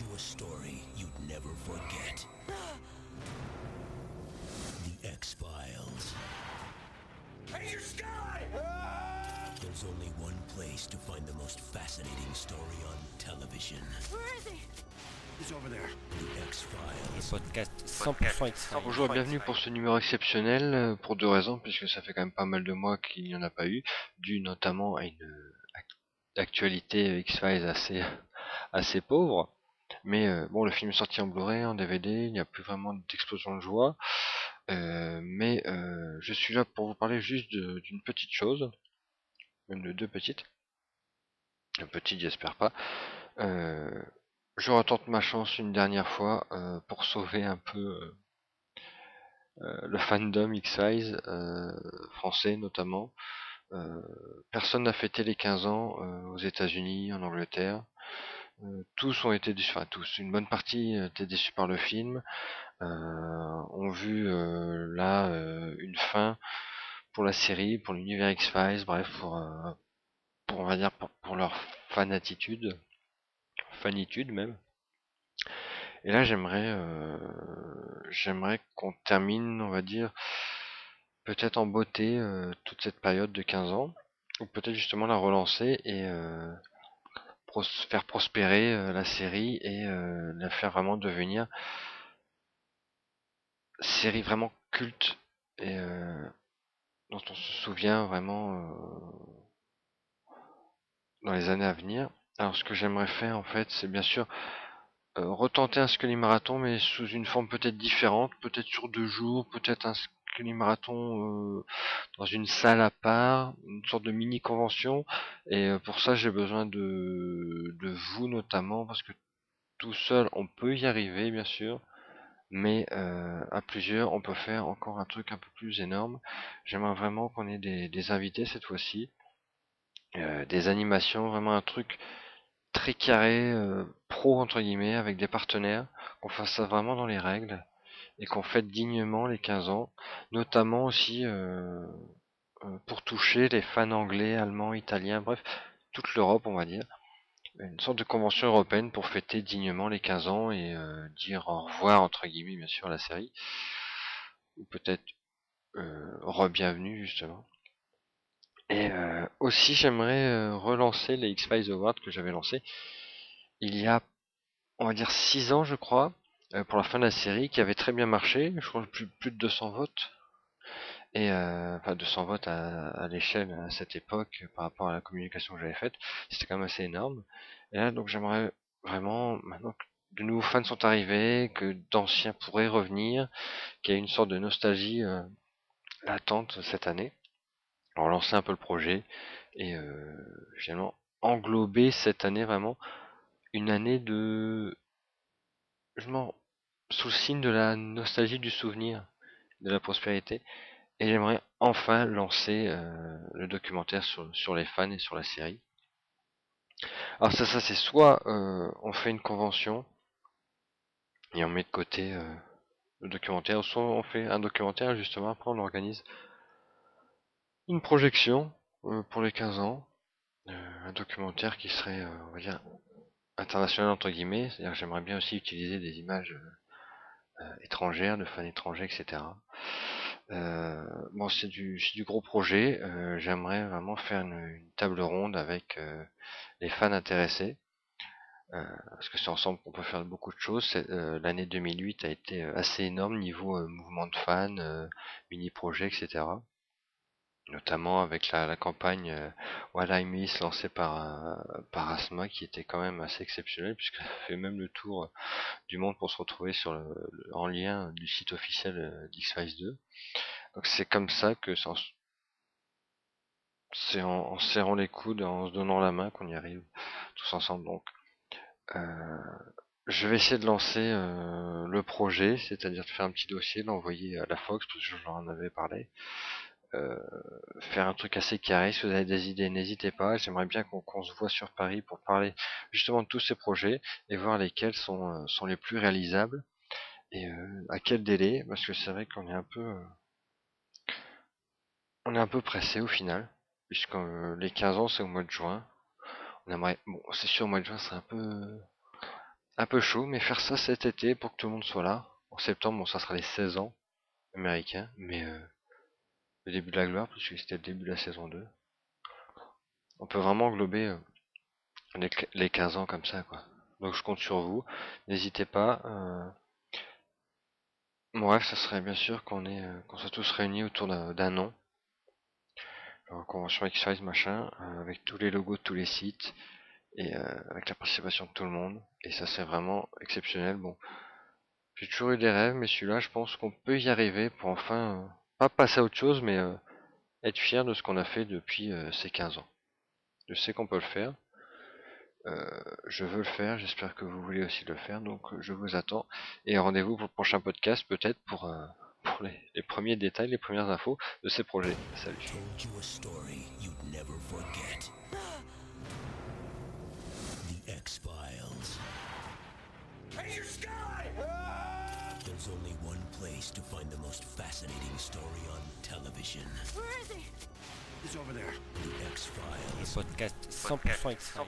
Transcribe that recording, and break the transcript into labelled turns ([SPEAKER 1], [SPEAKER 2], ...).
[SPEAKER 1] you a story you'd never forget. The X-Files.
[SPEAKER 2] Hey, sky!
[SPEAKER 1] There's only one place to find the most fascinating story on television.
[SPEAKER 3] Where is he?
[SPEAKER 2] He's over there.
[SPEAKER 1] The X-Files.
[SPEAKER 4] Podcast 100% X-Files.
[SPEAKER 5] Bonjour et bienvenue pour ce numéro exceptionnel euh, pour deux raisons puisque ça fait quand même pas mal de mois qu'il n'y en a pas eu, dû notamment à une euh, ac- actualité X-Files assez assez pauvre. Mais euh, bon, le film est sorti en Blu-ray, en DVD, il n'y a plus vraiment d'explosion de joie. Euh, mais euh, je suis là pour vous parler juste d'une petite chose, même de deux petites. Une petite, j'espère pas. Euh, je retente ma chance une dernière fois euh, pour sauver un peu euh, le fandom euh, français notamment. Euh, personne n'a fêté les 15 ans euh, aux États-Unis, en Angleterre. Euh, tous ont été déçus, enfin tous, une bonne partie étaient déçus par le film, euh, ont vu euh, là euh, une fin pour la série, pour l'univers X-Files, bref, pour, euh, pour on va dire pour, leur fanatitude, fanitude même. Et là, j'aimerais, euh, j'aimerais qu'on termine, on va dire, peut-être en beauté euh, toute cette période de 15 ans, ou peut-être justement la relancer et euh, faire prospérer euh, la série et euh, la faire vraiment devenir série vraiment culte et euh, dont on se souvient vraiment dans les années à venir. Alors ce que j'aimerais faire en fait, c'est bien sûr retenter un Scully Marathon, mais sous une forme peut-être différente, peut-être sur deux jours, peut-être un Scully Marathon euh, dans une salle à part, une sorte de mini convention. Et euh, pour ça, j'ai besoin de, vous notamment, parce que tout seul, on peut y arriver, bien sûr. Mais euh, à plusieurs, on peut faire encore un truc un peu plus énorme. J'aimerais vraiment qu'on ait des, invités cette fois-ci, des animations, vraiment un truc très carré, pro entre guillemets, avec des partenaires, qu'on fasse ça vraiment dans les règles et qu'on fête dignement les 15 ans, notamment aussi euh, euh, pour toucher les fans anglais, allemands, italiens, bref, toute l'Europe on va dire. Une sorte de convention européenne pour fêter dignement les 15 ans et euh, dire au revoir entre guillemets bien sûr à la série. Ou peut-être euh, re-bienvenue justement. Et aussi j'aimerais relancer les X-Files Awards que j'avais lancés il y a on va dire 6 ans je crois pour la fin de la série qui avait très bien marché, je crois plus, plus de 200 votes. Et euh, enfin 200 votes à, l'échelle à cette époque par rapport à la communication que j'avais faite, c'était quand même assez énorme. Et là donc j'aimerais vraiment maintenant que de nouveaux fans sont arrivés, que d'anciens pourraient revenir, qu'il y a une sorte de nostalgie euh, latente cette année. Alors lancer un peu le projet et euh, finalement englober cette année vraiment une année de je m'en sous le signe de la nostalgie du souvenir, de la prospérité, et j'aimerais enfin lancer euh, le documentaire sur, les fans et sur la série. Alors ça, ça c'est soit euh, on fait une convention et on met de côté euh, le documentaire, soit on fait un documentaire justement, après on organise une projection euh, pour les 15 ans, un documentaire qui serait, on va dire, international entre guillemets, c'est-à-dire j'aimerais bien aussi utiliser des images étrangères, de fans étrangers, etc. Euh, bon, c'est du, du gros projet. euh, j'aimerais vraiment faire une, table ronde avec euh, les fans intéressés. Euh, parce que c'est ensemble qu'on peut faire beaucoup de choses. Euh, L'année 2008 a été euh, assez énorme niveau euh, mouvement de fans, euh, mini-projets, etc. Notamment avec la, campagne euh, What I Miss lancée par, euh, Asma qui était quand même assez exceptionnelle puisqu'elle a fait même le tour euh, du monde pour se retrouver sur le, en lien du site officiel euh, d'X-Files 2. Donc c'est comme ça que c'est en, en, serrant les coudes, en se donnant la main qu'on y arrive tous ensemble. Donc euh, je vais essayer de lancer le projet, c'est-à-dire de faire un petit dossier, l'envoyer à la Fox, parce que j'en avais parlé. Faire un truc assez carré. Si vous avez des idées, n'hésitez pas. J'aimerais bien qu'on se voit sur Paris pour parler justement de tous ces projets et voir lesquels sont, euh, les plus réalisables et euh, à quel délai. Parce que c'est vrai qu'on est un peu, euh, on est un peu pressé au final, puisque les 15 ans c'est au mois de juin. On aimerait, bon, c'est sûr, au mois de juin c'est un peu, un peu chaud, mais faire ça cet été pour que tout le monde soit là. En septembre, bon, ça sera les 16 ans américains, mais le début de la gloire, puisque c'était le début de la saison 2. On peut vraiment englober euh, les, les 15 ans comme ça, quoi. Donc je compte sur vous. N'hésitez pas. Euh... Mon rêve, ça serait bien sûr euh, qu'on soit tous réunis autour d'un nom. Convention X-Size, machin, avec tous les logos de tous les sites et avec la participation de tout le monde. Et ça, c'est vraiment exceptionnel. Bon, j'ai toujours eu des rêves, mais celui-là, je pense qu'on peut y arriver pour enfin, pas passer à autre chose, mais euh, être fier de ce qu'on a fait depuis euh, ces 15 ans. Je sais qu'on peut le faire. Euh, je veux le faire, j'espère que vous voulez aussi le faire, donc je vous attends. Et rendez-vous pour le prochain podcast, peut-être pour, les, premiers détails, les premières infos de ces projets. Salut.
[SPEAKER 2] Ranger Sky!
[SPEAKER 1] There's only one place to find the most fascinating story on television.
[SPEAKER 3] Where is he?
[SPEAKER 2] He's over there.
[SPEAKER 1] The X-Files.
[SPEAKER 4] Podcast 100% X-Files.